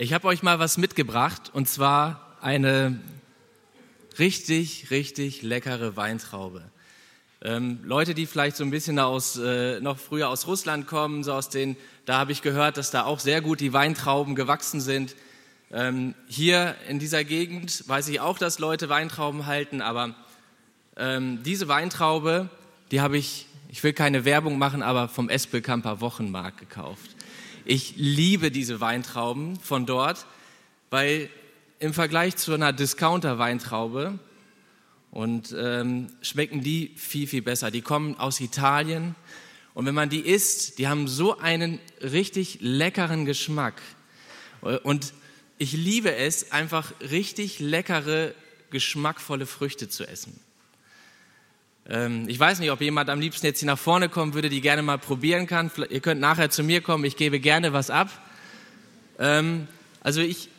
Ich habe euch mal was mitgebracht und zwar eine richtig, richtig leckere Weintraube. Ähm, Leute, die vielleicht so ein bisschen aus, äh, noch früher aus Russland kommen, so aus den, da habe ich gehört, dass da auch sehr gut die Weintrauben gewachsen sind. Ähm, hier in dieser Gegend weiß ich auch, dass Leute Weintrauben halten, aber ähm, diese Weintraube, die habe ich, ich will keine Werbung machen, aber vom Espelkamper Wochenmarkt gekauft. Ich liebe diese Weintrauben von dort, weil im Vergleich zu einer Discounter-Weintraube und ähm, schmecken die viel, viel besser. Die kommen aus Italien und wenn man die isst, die haben so einen richtig leckeren Geschmack. Und ich liebe es, einfach richtig leckere, geschmackvolle Früchte zu essen. Ähm, ich weiß nicht, ob jemand am liebsten jetzt hier nach vorne kommen würde, die gerne mal probieren kann. Ihr könnt nachher zu mir kommen, ich gebe gerne was ab. Ähm, also ich,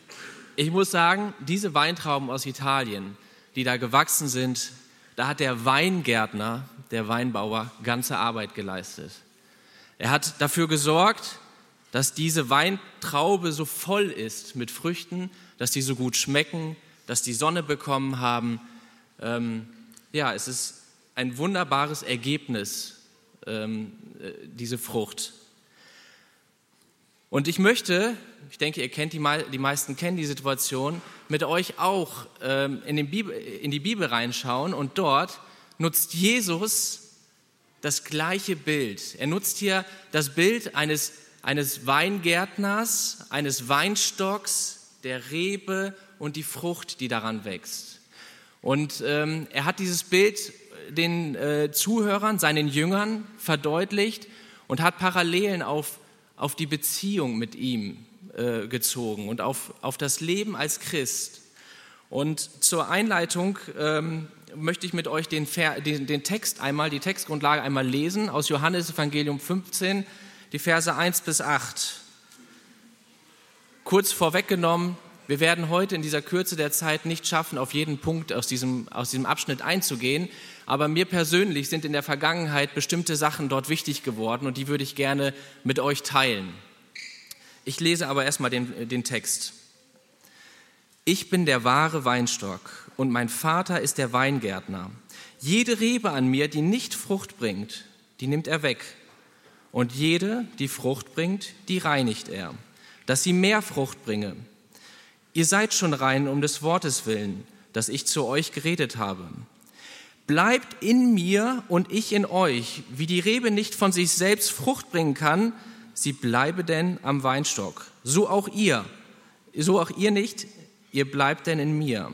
ich muss sagen, diese Weintrauben aus Italien, die da gewachsen sind, da hat der Weingärtner, der Weinbauer, ganze Arbeit geleistet. Er hat dafür gesorgt, dass diese Weintraube so voll ist mit Früchten, dass die so gut schmecken, dass die Sonne bekommen haben. Ähm, ja, es ist ein wunderbares Ergebnis, ähm, äh, diese Frucht. Und ich möchte, ich denke, ihr kennt die, die meisten kennen die Situation, mit euch auch ähm, in, Bibel, in die Bibel reinschauen und dort nutzt Jesus das gleiche Bild. Er nutzt hier das Bild eines, eines Weingärtners, eines Weinstocks, der Rebe und die Frucht, die daran wächst. Und ähm, er hat dieses Bild den äh, Zuhörern, seinen Jüngern verdeutlicht und hat Parallelen auf, auf die Beziehung mit ihm äh, gezogen und auf, auf das Leben als Christ. Und zur Einleitung ähm, möchte ich mit euch den, den, den, Text einmal, die Textgrundlage einmal lesen aus Johannes Evangelium 15, die Verse 1 bis 8. Kurz vorweggenommen, wir werden heute in dieser Kürze der Zeit nicht schaffen, auf jeden Punkt aus diesem, aus diesem Abschnitt einzugehen. Aber mir persönlich sind in der Vergangenheit bestimmte Sachen dort wichtig geworden und die würde ich gerne mit euch teilen. Ich lese aber erstmal den, den Text. Ich bin der wahre Weinstock und mein Vater ist der Weingärtner. Jede Rebe an mir, die nicht Frucht bringt, die nimmt er weg. Und jede, die Frucht bringt, die reinigt er, dass sie mehr Frucht bringe. Ihr seid schon rein um des Wortes willen, das ich zu euch geredet habe. Bleibt in mir und ich in euch, wie die Rebe nicht von sich selbst Frucht bringen kann, sie bleibe denn am Weinstock. So auch ihr, so auch ihr nicht, ihr bleibt denn in mir.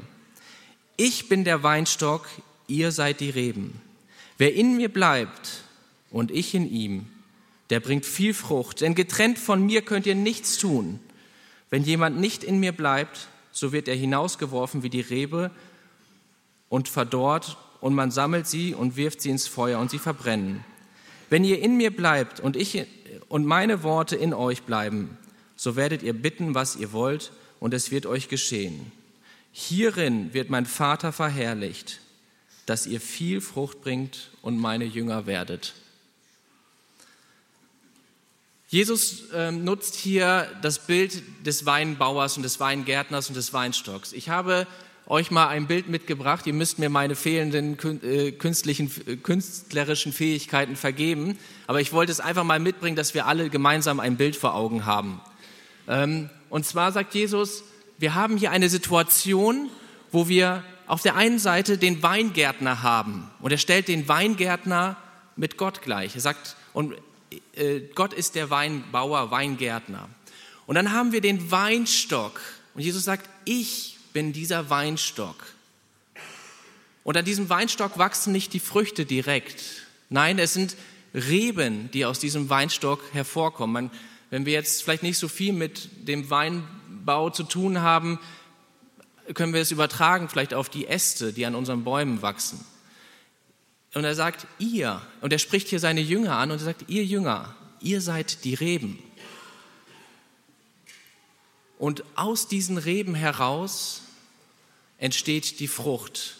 Ich bin der Weinstock, ihr seid die Reben. Wer in mir bleibt und ich in ihm, der bringt viel Frucht, denn getrennt von mir könnt ihr nichts tun. Wenn jemand nicht in mir bleibt, so wird er hinausgeworfen wie die Rebe und verdorrt, und man sammelt sie und wirft sie ins Feuer und sie verbrennen. Wenn ihr in mir bleibt und ich und meine Worte in euch bleiben, so werdet ihr bitten, was ihr wollt, und es wird euch geschehen. Hierin wird mein Vater verherrlicht, dass ihr viel Frucht bringt und meine Jünger werdet. Jesus ähm, nutzt hier das Bild des Weinbauers und des Weingärtners und des Weinstocks. Ich habe euch mal ein Bild mitgebracht. Ihr müsst mir meine fehlenden äh, künstlichen, äh, künstlerischen Fähigkeiten vergeben. Aber ich wollte es einfach mal mitbringen, dass wir alle gemeinsam ein Bild vor Augen haben. Ähm, und zwar sagt Jesus, wir haben hier eine Situation, wo wir auf der einen Seite den Weingärtner haben. Und er stellt den Weingärtner mit Gott gleich. Er sagt, und Gott ist der Weinbauer, Weingärtner. Und dann haben wir den Weinstock. Und Jesus sagt, ich bin dieser Weinstock. Und an diesem Weinstock wachsen nicht die Früchte direkt. Nein, es sind Reben, die aus diesem Weinstock hervorkommen. Wenn wir jetzt vielleicht nicht so viel mit dem Weinbau zu tun haben, können wir es übertragen vielleicht auf die Äste, die an unseren Bäumen wachsen. Und er sagt, ihr, und er spricht hier seine Jünger an und er sagt, ihr Jünger, ihr seid die Reben. Und aus diesen Reben heraus entsteht die Frucht.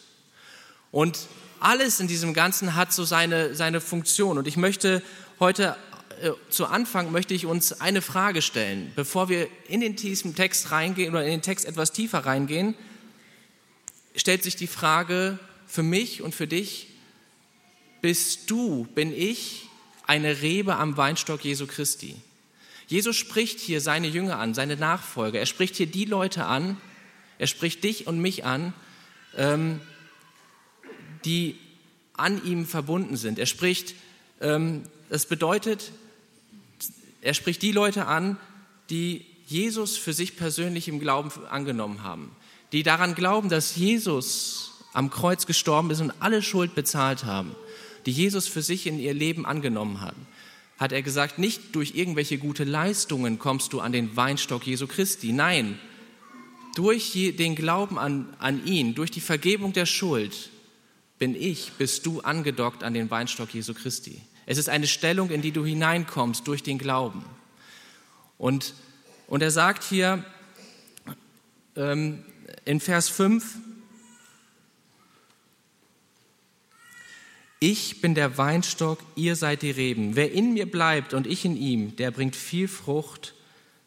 Und alles in diesem Ganzen hat so seine, seine Funktion. Und ich möchte heute äh, zu Anfang möchte ich uns eine Frage stellen, bevor wir in den tiefen Text reingehen oder in den Text etwas tiefer reingehen, stellt sich die Frage für mich und für dich, bist du, bin ich eine Rebe am Weinstock Jesu Christi? Jesus spricht hier seine Jünger an, seine Nachfolger. Er spricht hier die Leute an, er spricht dich und mich an, ähm, die an ihm verbunden sind. Er spricht, ähm, das bedeutet, er spricht die Leute an, die Jesus für sich persönlich im Glauben angenommen haben, die daran glauben, dass Jesus am Kreuz gestorben ist und alle Schuld bezahlt haben, die Jesus für sich in ihr Leben angenommen haben hat er gesagt, nicht durch irgendwelche gute Leistungen kommst du an den Weinstock Jesu Christi. Nein, durch den Glauben an, an ihn, durch die Vergebung der Schuld, bin ich, bist du angedockt an den Weinstock Jesu Christi. Es ist eine Stellung, in die du hineinkommst durch den Glauben. Und, und er sagt hier ähm, in Vers 5, Ich bin der Weinstock, ihr seid die Reben. Wer in mir bleibt und ich in ihm, der bringt viel Frucht,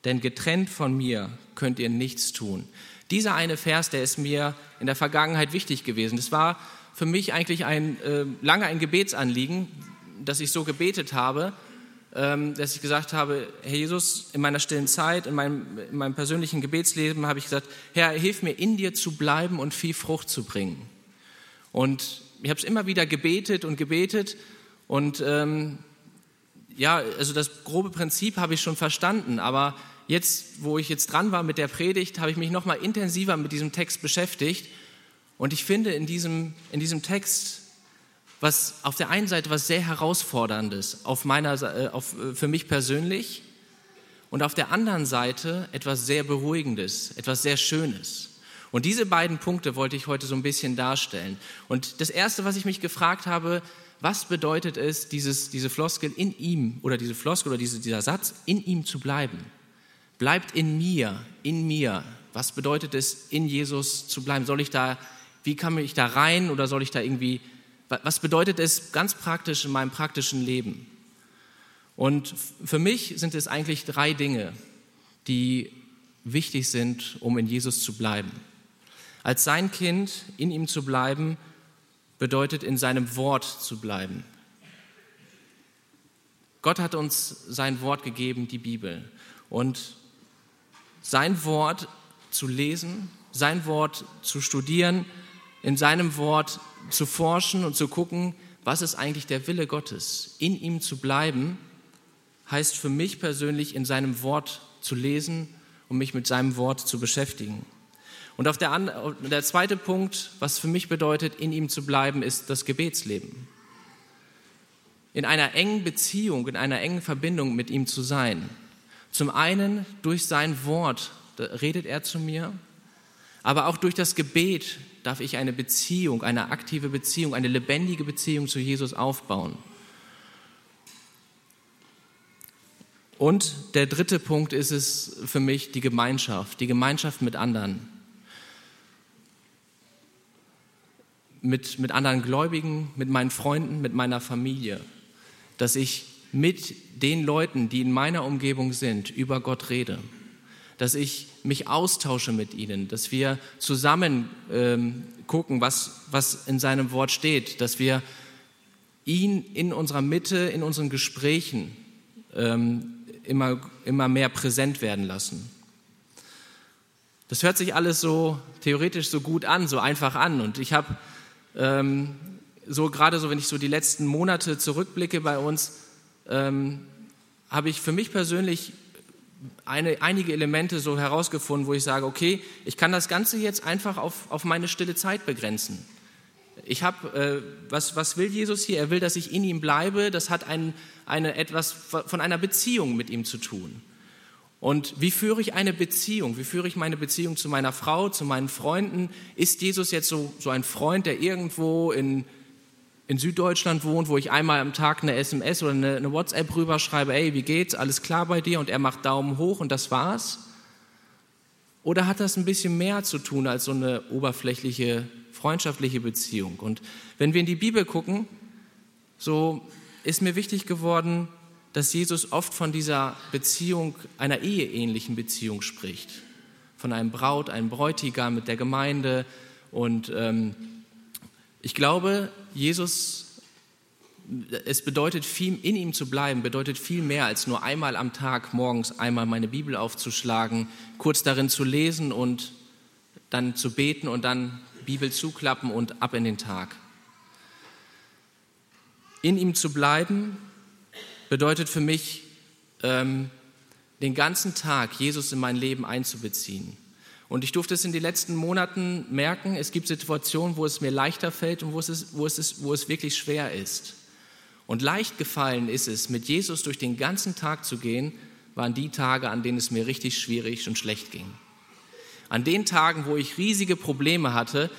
denn getrennt von mir könnt ihr nichts tun. Dieser eine Vers, der ist mir in der Vergangenheit wichtig gewesen. Das war für mich eigentlich ein, äh, lange ein Gebetsanliegen, dass ich so gebetet habe, ähm, dass ich gesagt habe, Herr Jesus, in meiner stillen Zeit, in meinem, in meinem persönlichen Gebetsleben habe ich gesagt, Herr, hilf mir, in dir zu bleiben und viel Frucht zu bringen. Und ich habe es immer wieder gebetet und gebetet und ähm, ja, also das grobe Prinzip habe ich schon verstanden, aber jetzt, wo ich jetzt dran war mit der Predigt, habe ich mich noch mal intensiver mit diesem Text beschäftigt und ich finde in diesem, in diesem Text was auf der einen Seite was sehr herausforderndes auf meiner, äh, auf, äh, für mich persönlich und auf der anderen Seite etwas sehr beruhigendes, etwas sehr Schönes. Und diese beiden Punkte wollte ich heute so ein bisschen darstellen. Und das Erste, was ich mich gefragt habe, was bedeutet es, dieses, diese Floskel in ihm oder diese Floskel oder diese, dieser Satz in ihm zu bleiben? Bleibt in mir, in mir. Was bedeutet es, in Jesus zu bleiben? Soll ich da, wie kann ich da rein oder soll ich da irgendwie, was bedeutet es ganz praktisch in meinem praktischen Leben? Und für mich sind es eigentlich drei Dinge, die wichtig sind, um in Jesus zu bleiben. Als sein Kind in ihm zu bleiben, bedeutet in seinem Wort zu bleiben. Gott hat uns sein Wort gegeben, die Bibel. Und sein Wort zu lesen, sein Wort zu studieren, in seinem Wort zu forschen und zu gucken, was ist eigentlich der Wille Gottes. In ihm zu bleiben, heißt für mich persönlich, in seinem Wort zu lesen und mich mit seinem Wort zu beschäftigen. Und auf der, der zweite Punkt, was für mich bedeutet, in ihm zu bleiben, ist das Gebetsleben. In einer engen Beziehung, in einer engen Verbindung mit ihm zu sein. Zum einen durch sein Wort redet er zu mir, aber auch durch das Gebet darf ich eine Beziehung, eine aktive Beziehung, eine lebendige Beziehung zu Jesus aufbauen. Und der dritte Punkt ist es für mich die Gemeinschaft, die Gemeinschaft mit anderen. Mit, mit anderen Gläubigen, mit meinen Freunden, mit meiner Familie, dass ich mit den Leuten, die in meiner Umgebung sind, über Gott rede, dass ich mich austausche mit ihnen, dass wir zusammen ähm, gucken, was, was in seinem Wort steht, dass wir ihn in unserer Mitte, in unseren Gesprächen ähm, immer, immer mehr präsent werden lassen. Das hört sich alles so theoretisch so gut an, so einfach an. Und ich habe ähm, so gerade so, wenn ich so die letzten Monate zurückblicke bei uns, ähm, habe ich für mich persönlich eine, einige Elemente so herausgefunden, wo ich sage, okay, ich kann das Ganze jetzt einfach auf, auf meine stille Zeit begrenzen. Ich habe, äh, was, was will Jesus hier? Er will, dass ich in ihm bleibe. Das hat ein, eine, etwas von einer Beziehung mit ihm zu tun. Und wie führe ich eine Beziehung? Wie führe ich meine Beziehung zu meiner Frau, zu meinen Freunden? Ist Jesus jetzt so, so ein Freund, der irgendwo in, in Süddeutschland wohnt, wo ich einmal am Tag eine SMS oder eine, eine WhatsApp rüberschreibe, ey, wie geht's? Alles klar bei dir? Und er macht Daumen hoch und das war's? Oder hat das ein bisschen mehr zu tun als so eine oberflächliche freundschaftliche Beziehung? Und wenn wir in die Bibel gucken, so ist mir wichtig geworden, dass Jesus oft von dieser Beziehung, einer eheähnlichen Beziehung spricht. Von einem Braut, einem Bräutigam mit der Gemeinde. Und ähm, ich glaube, Jesus es bedeutet viel, in ihm zu bleiben, bedeutet viel mehr als nur einmal am Tag morgens einmal meine Bibel aufzuschlagen, kurz darin zu lesen und dann zu beten und dann Bibel zuklappen und ab in den Tag. In ihm zu bleiben bedeutet für mich, ähm, den ganzen Tag Jesus in mein Leben einzubeziehen. Und ich durfte es in den letzten Monaten merken, es gibt Situationen, wo es mir leichter fällt und wo es, wo es, wo es wirklich schwer ist. Und leicht gefallen ist es, mit Jesus durch den ganzen Tag zu gehen, waren die Tage, an denen es mir richtig schwierig und schlecht ging. An den Tagen, wo ich riesige Probleme hatte,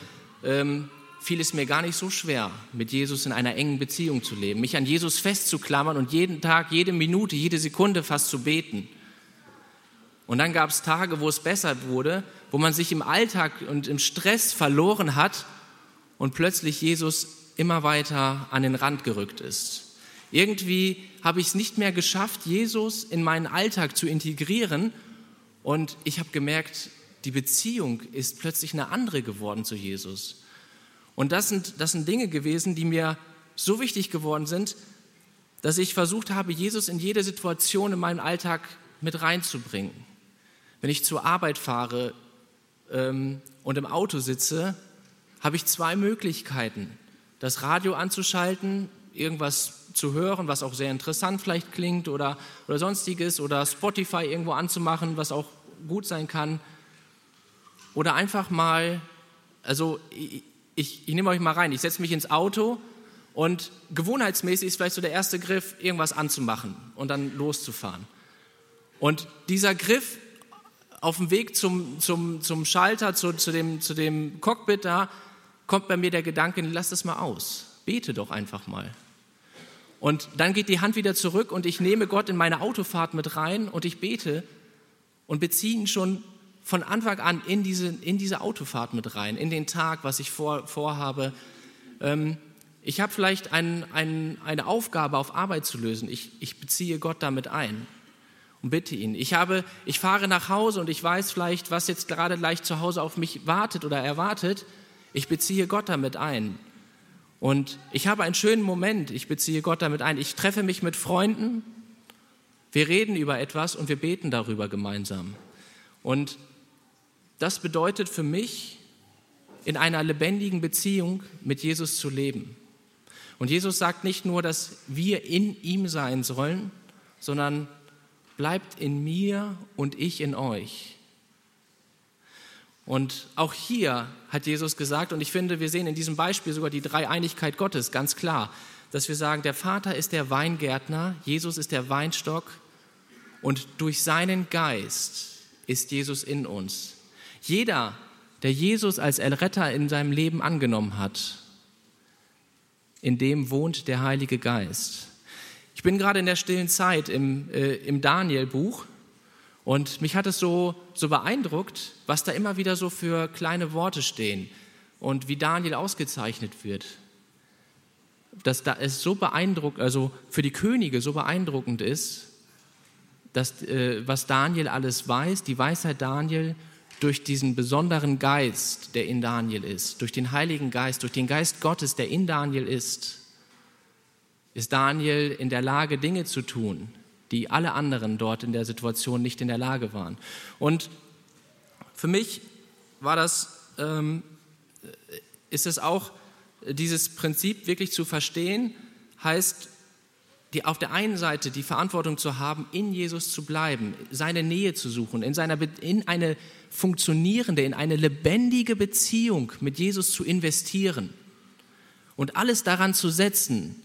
ähm, fiel es mir gar nicht so schwer, mit Jesus in einer engen Beziehung zu leben, mich an Jesus festzuklammern und jeden Tag, jede Minute, jede Sekunde fast zu beten. Und dann gab es Tage, wo es besser wurde, wo man sich im Alltag und im Stress verloren hat und plötzlich Jesus immer weiter an den Rand gerückt ist. Irgendwie habe ich es nicht mehr geschafft, Jesus in meinen Alltag zu integrieren und ich habe gemerkt, die Beziehung ist plötzlich eine andere geworden zu Jesus. Und das sind, das sind Dinge gewesen, die mir so wichtig geworden sind, dass ich versucht habe, Jesus in jede Situation in meinen Alltag mit reinzubringen. Wenn ich zur Arbeit fahre ähm, und im Auto sitze, habe ich zwei Möglichkeiten das Radio anzuschalten, irgendwas zu hören, was auch sehr interessant vielleicht klingt oder, oder sonstiges, oder Spotify irgendwo anzumachen, was auch gut sein kann. Oder einfach mal, also ich, ich, nehme euch mal rein, ich setze mich ins Auto und gewohnheitsmäßig ist vielleicht so der erste Griff, irgendwas anzumachen und dann loszufahren. Und dieser Griff auf dem Weg zum, zum, zum Schalter, zu, zu, dem, zu dem Cockpit da, kommt bei mir der Gedanke, lass das mal aus. Bete doch einfach mal. Und dann geht die Hand wieder zurück und ich nehme Gott in meine Autofahrt mit rein und ich bete und beziehe ihn schon von Anfang an in diese, in diese Autofahrt mit rein, in den Tag, was ich vor, vorhabe. Ähm, ich habe vielleicht ein, ein, eine Aufgabe auf Arbeit zu lösen. Ich, ich beziehe Gott damit ein und bitte ihn. Ich, habe, ich fahre nach Hause und ich weiß vielleicht, was jetzt gerade leicht zu Hause auf mich wartet oder erwartet. Ich beziehe Gott damit ein. Und ich habe einen schönen Moment, ich beziehe Gott damit ein. Ich treffe mich mit Freunden, wir reden über etwas und wir beten darüber gemeinsam. Und das bedeutet für mich, in einer lebendigen Beziehung mit Jesus zu leben. Und Jesus sagt nicht nur, dass wir in ihm sein sollen, sondern bleibt in mir und ich in euch. Und auch hier hat Jesus gesagt, und ich finde, wir sehen in diesem Beispiel sogar die Dreieinigkeit Gottes ganz klar, dass wir sagen, der Vater ist der Weingärtner, Jesus ist der Weinstock und durch seinen Geist ist Jesus in uns. Jeder, der Jesus als Erretter in seinem Leben angenommen hat, in dem wohnt der Heilige Geist. Ich bin gerade in der stillen Zeit im, äh, im Daniel-Buch und mich hat es so, so beeindruckt, was da immer wieder so für kleine Worte stehen und wie Daniel ausgezeichnet wird. Dass da es so beeindruckend, also für die Könige so beeindruckend ist, dass, äh, was Daniel alles weiß, die Weisheit Daniel durch diesen besonderen Geist, der in Daniel ist, durch den Heiligen Geist, durch den Geist Gottes, der in Daniel ist, ist Daniel in der Lage, Dinge zu tun, die alle anderen dort in der Situation nicht in der Lage waren. Und für mich war das, ähm, ist es auch, dieses Prinzip wirklich zu verstehen, heißt, die, auf der einen Seite die Verantwortung zu haben, in Jesus zu bleiben, seine Nähe zu suchen, in, seiner, in eine funktionierende, in eine lebendige Beziehung mit Jesus zu investieren und alles daran zu setzen,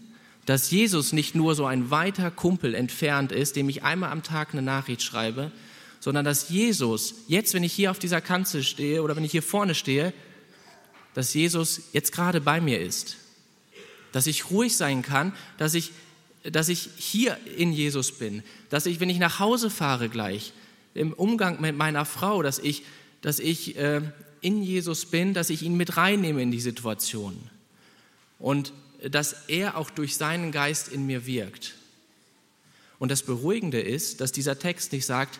dass Jesus nicht nur so ein weiter Kumpel entfernt ist, dem ich einmal am Tag eine Nachricht schreibe, sondern dass Jesus, jetzt wenn ich hier auf dieser Kanzel stehe oder wenn ich hier vorne stehe, dass Jesus jetzt gerade bei mir ist. Dass ich ruhig sein kann, dass ich, dass ich hier in Jesus bin. Dass ich, wenn ich nach Hause fahre gleich, im Umgang mit meiner Frau, dass ich, dass ich äh, in Jesus bin, dass ich ihn mit reinnehme in die Situation. Und dass er auch durch seinen Geist in mir wirkt. Und das Beruhigende ist, dass dieser Text nicht sagt,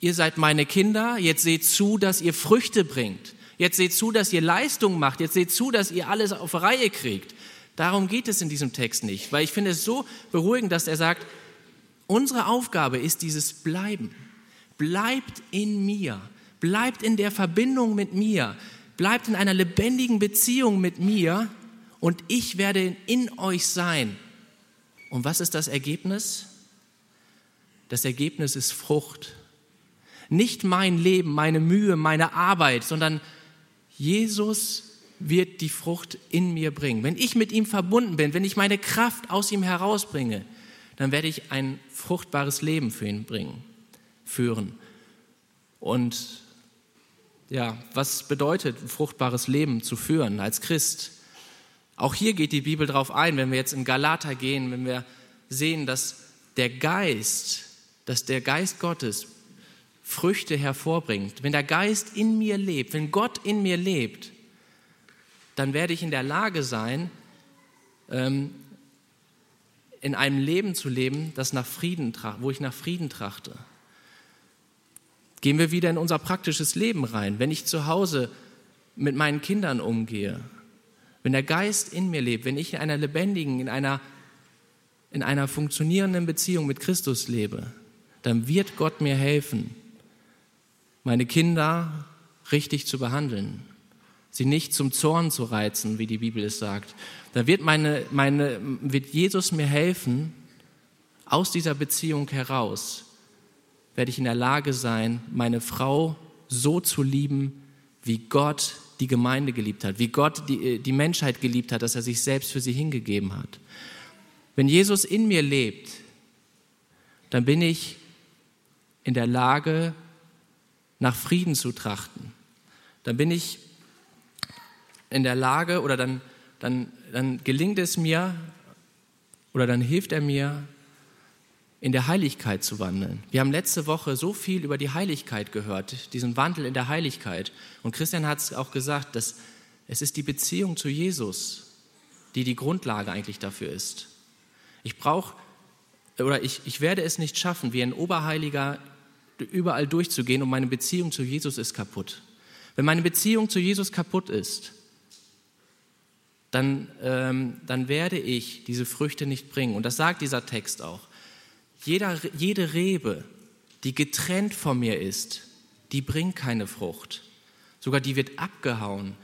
ihr seid meine Kinder, jetzt seht zu, dass ihr Früchte bringt. Jetzt seht zu, dass ihr Leistung macht. Jetzt seht zu, dass ihr alles auf Reihe kriegt. Darum geht es in diesem Text nicht, weil ich finde es so beruhigend, dass er sagt, unsere Aufgabe ist dieses Bleiben. Bleibt in mir, bleibt in der Verbindung mit mir, bleibt in einer lebendigen Beziehung mit mir und ich werde in euch sein. Und was ist das Ergebnis? Das Ergebnis ist Frucht. Nicht mein Leben, meine Mühe, meine Arbeit, sondern Jesus wird die Frucht in mir bringen. Wenn ich mit ihm verbunden bin, wenn ich meine Kraft aus ihm herausbringe, dann werde ich ein fruchtbares Leben für ihn bringen, führen. Und ja, was bedeutet ein fruchtbares Leben zu führen als Christ? Auch hier geht die Bibel darauf ein, wenn wir jetzt in Galater gehen, wenn wir sehen, dass der Geist, dass der Geist Gottes Früchte hervorbringt, wenn der Geist in mir lebt, wenn Gott in mir lebt, dann werde ich in der Lage sein, ähm, in einem Leben zu leben, das nach Frieden, wo ich nach Frieden trachte. Gehen wir wieder in unser praktisches Leben rein. Wenn ich zu Hause mit meinen Kindern umgehe, wenn der Geist in mir lebt, wenn ich in einer lebendigen, in einer, in einer funktionierenden Beziehung mit Christus lebe, dann wird Gott mir helfen, meine Kinder richtig zu behandeln, sie nicht zum Zorn zu reizen, wie die Bibel es sagt. Dann wird, meine, meine, wird Jesus mir helfen, aus dieser Beziehung heraus werde ich in der Lage sein, meine Frau so zu lieben, wie Gott die Gemeinde geliebt hat, wie Gott die, die Menschheit geliebt hat, dass er sich selbst für sie hingegeben hat. Wenn Jesus in mir lebt, dann bin ich in der Lage, nach Frieden zu trachten. Dann bin ich in der Lage oder dann, dann, dann gelingt es mir oder dann hilft er mir, in der Heiligkeit zu wandeln. Wir haben letzte Woche so viel über die Heiligkeit gehört, diesen Wandel in der Heiligkeit. Und Christian hat es auch gesagt, dass es ist die Beziehung zu Jesus, die die Grundlage eigentlich dafür ist. Ich brauche oder ich, ich werde es nicht schaffen, wie ein Oberheiliger überall durchzugehen und meine Beziehung zu Jesus ist kaputt. Wenn meine Beziehung zu Jesus kaputt ist, dann, ähm, dann werde ich diese Früchte nicht bringen. Und das sagt dieser Text auch. Jeder, jede Rebe, die getrennt von mir ist, die bringt keine Frucht. Sogar die wird abgehauen.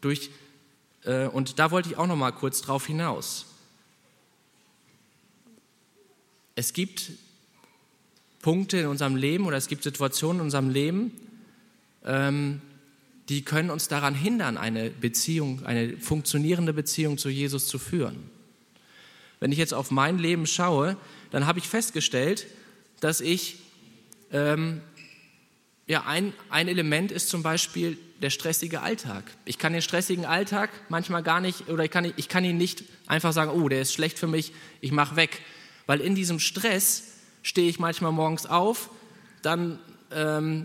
Durch, äh, und da wollte ich auch noch mal kurz drauf hinaus. Es gibt Punkte in unserem Leben oder es gibt Situationen in unserem Leben, ähm, die können uns daran hindern, eine Beziehung, eine funktionierende Beziehung zu Jesus zu führen. Wenn ich jetzt auf mein Leben schaue, dann habe ich festgestellt, dass ich, ähm, ja, ein, ein Element ist zum Beispiel der stressige Alltag. Ich kann den stressigen Alltag manchmal gar nicht, oder ich kann, ich kann ihn nicht einfach sagen, oh, der ist schlecht für mich, ich mache weg. Weil in diesem Stress stehe ich manchmal morgens auf, dann ähm,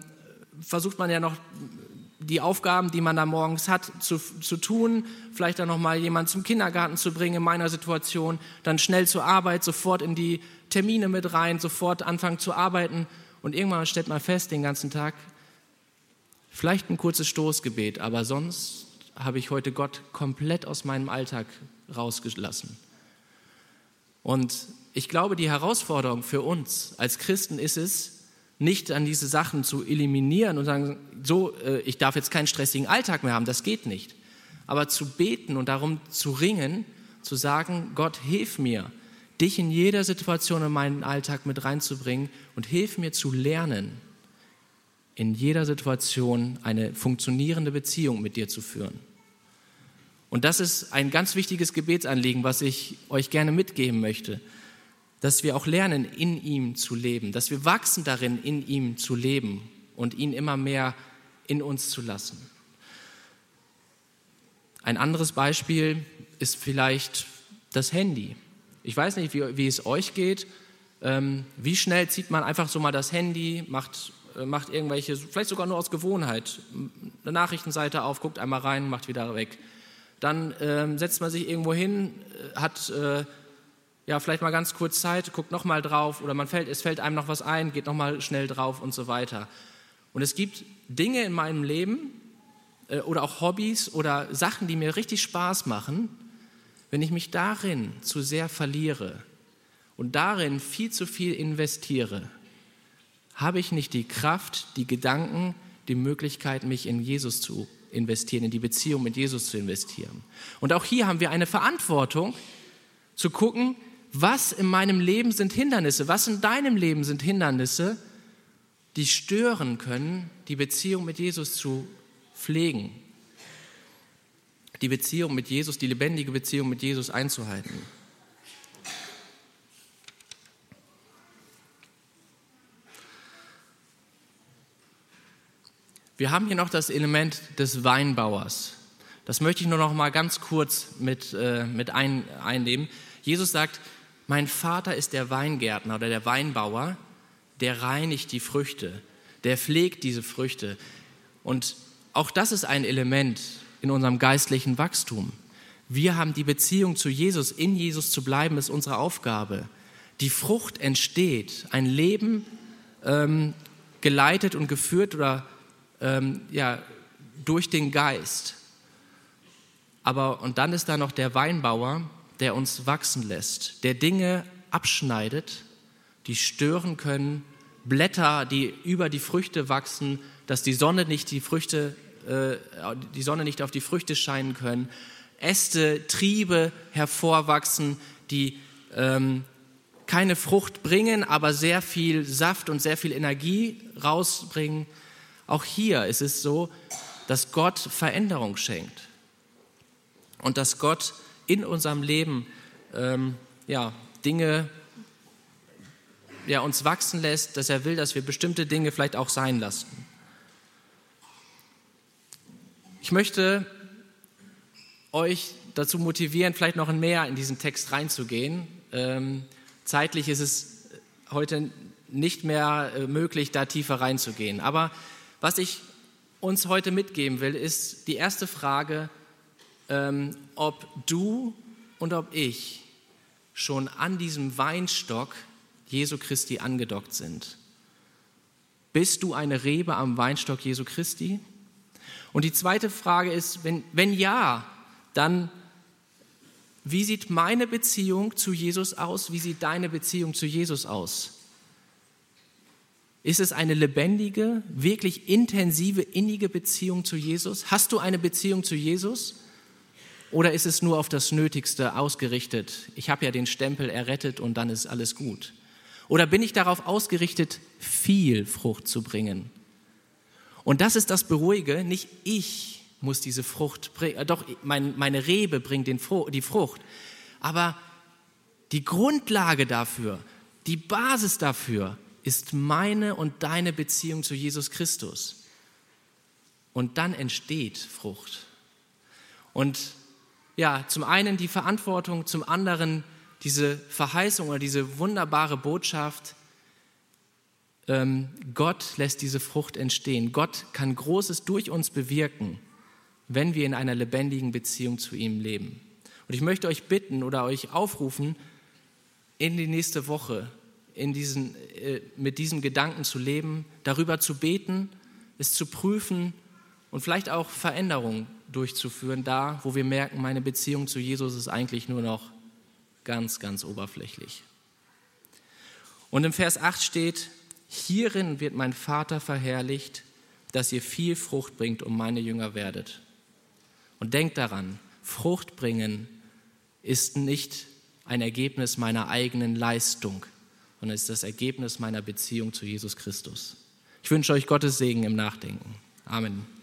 versucht man ja noch die Aufgaben, die man da morgens hat, zu, zu tun, vielleicht dann nochmal jemanden zum Kindergarten zu bringen in meiner Situation, dann schnell zur Arbeit, sofort in die Termine mit rein, sofort anfangen zu arbeiten und irgendwann stellt man fest den ganzen Tag, vielleicht ein kurzes Stoßgebet, aber sonst habe ich heute Gott komplett aus meinem Alltag rausgelassen. Und ich glaube, die Herausforderung für uns als Christen ist es, nicht an diese Sachen zu eliminieren und sagen, so, äh, ich darf jetzt keinen stressigen Alltag mehr haben, das geht nicht. Aber zu beten und darum zu ringen, zu sagen, Gott, hilf mir, dich in jeder Situation in meinen Alltag mit reinzubringen und hilf mir zu lernen, in jeder Situation eine funktionierende Beziehung mit dir zu führen. Und das ist ein ganz wichtiges Gebetsanliegen, was ich euch gerne mitgeben möchte dass wir auch lernen, in ihm zu leben, dass wir wachsen darin, in ihm zu leben und ihn immer mehr in uns zu lassen. Ein anderes Beispiel ist vielleicht das Handy. Ich weiß nicht, wie, wie es euch geht. Ähm, wie schnell zieht man einfach so mal das Handy, macht, äh, macht irgendwelche, vielleicht sogar nur aus Gewohnheit, eine Nachrichtenseite auf, guckt einmal rein, macht wieder weg. Dann ähm, setzt man sich irgendwo hin, äh, hat äh, ja, vielleicht mal ganz kurz Zeit, guckt nochmal drauf oder man fällt, es fällt einem noch was ein, geht nochmal schnell drauf und so weiter. Und es gibt Dinge in meinem Leben äh, oder auch Hobbys oder Sachen, die mir richtig Spaß machen, wenn ich mich darin zu sehr verliere und darin viel zu viel investiere, habe ich nicht die Kraft, die Gedanken, die Möglichkeit, mich in Jesus zu investieren, in die Beziehung mit Jesus zu investieren. Und auch hier haben wir eine Verantwortung zu gucken, was in meinem Leben sind Hindernisse, was in deinem Leben sind Hindernisse, die stören können, die Beziehung mit Jesus zu pflegen, die Beziehung mit Jesus, die lebendige Beziehung mit Jesus einzuhalten. Wir haben hier noch das Element des Weinbauers. Das möchte ich nur noch mal ganz kurz mit, äh, mit ein, einnehmen. Jesus sagt, mein Vater ist der Weingärtner oder der Weinbauer, der reinigt die Früchte, der pflegt diese Früchte. Und auch das ist ein Element in unserem geistlichen Wachstum. Wir haben die Beziehung zu Jesus, in Jesus zu bleiben, ist unsere Aufgabe. Die Frucht entsteht, ein Leben ähm, geleitet und geführt oder ähm, ja, durch den Geist. Aber und dann ist da noch der Weinbauer, der uns wachsen lässt, der Dinge abschneidet, die stören können, Blätter, die über die Früchte wachsen, dass die Sonne nicht die Früchte, äh, die Sonne nicht auf die Früchte scheinen können, Äste, Triebe hervorwachsen, die ähm, keine Frucht bringen, aber sehr viel Saft und sehr viel Energie rausbringen. Auch hier ist es so, dass Gott Veränderung schenkt und dass Gott in unserem Leben ähm, ja, Dinge ja, uns wachsen lässt, dass er will, dass wir bestimmte Dinge vielleicht auch sein lassen. Ich möchte euch dazu motivieren, vielleicht noch mehr in diesen Text reinzugehen. Ähm, zeitlich ist es heute nicht mehr äh, möglich, da tiefer reinzugehen. Aber was ich uns heute mitgeben will, ist die erste Frage, ähm, ob du und ob ich schon an diesem Weinstock Jesu Christi angedockt sind. Bist du eine Rebe am Weinstock Jesu Christi? Und die zweite Frage ist, wenn, wenn ja, dann wie sieht meine Beziehung zu Jesus aus? Wie sieht deine Beziehung zu Jesus aus? Ist es eine lebendige, wirklich intensive, innige Beziehung zu Jesus? Hast du eine Beziehung zu Jesus? Oder ist es nur auf das Nötigste ausgerichtet? Ich habe ja den Stempel errettet und dann ist alles gut. Oder bin ich darauf ausgerichtet, viel Frucht zu bringen? Und das ist das Beruhige, nicht ich muss diese Frucht bringen, äh, doch mein, meine Rebe bringt den, die Frucht, aber die Grundlage dafür, die Basis dafür ist meine und deine Beziehung zu Jesus Christus. Und dann entsteht Frucht. Und ja, zum einen die Verantwortung, zum anderen diese Verheißung oder diese wunderbare Botschaft, ähm, Gott lässt diese Frucht entstehen. Gott kann Großes durch uns bewirken, wenn wir in einer lebendigen Beziehung zu ihm leben. Und ich möchte euch bitten oder euch aufrufen, in die nächste Woche in diesen, äh, mit diesem Gedanken zu leben, darüber zu beten, es zu prüfen und vielleicht auch Veränderungen durchzuführen, da wo wir merken, meine Beziehung zu Jesus ist eigentlich nur noch ganz, ganz oberflächlich. Und im Vers 8 steht, hierin wird mein Vater verherrlicht, dass ihr viel Frucht bringt und meine Jünger werdet. Und denkt daran, Frucht bringen ist nicht ein Ergebnis meiner eigenen Leistung, sondern ist das Ergebnis meiner Beziehung zu Jesus Christus. Ich wünsche euch Gottes Segen im Nachdenken. Amen.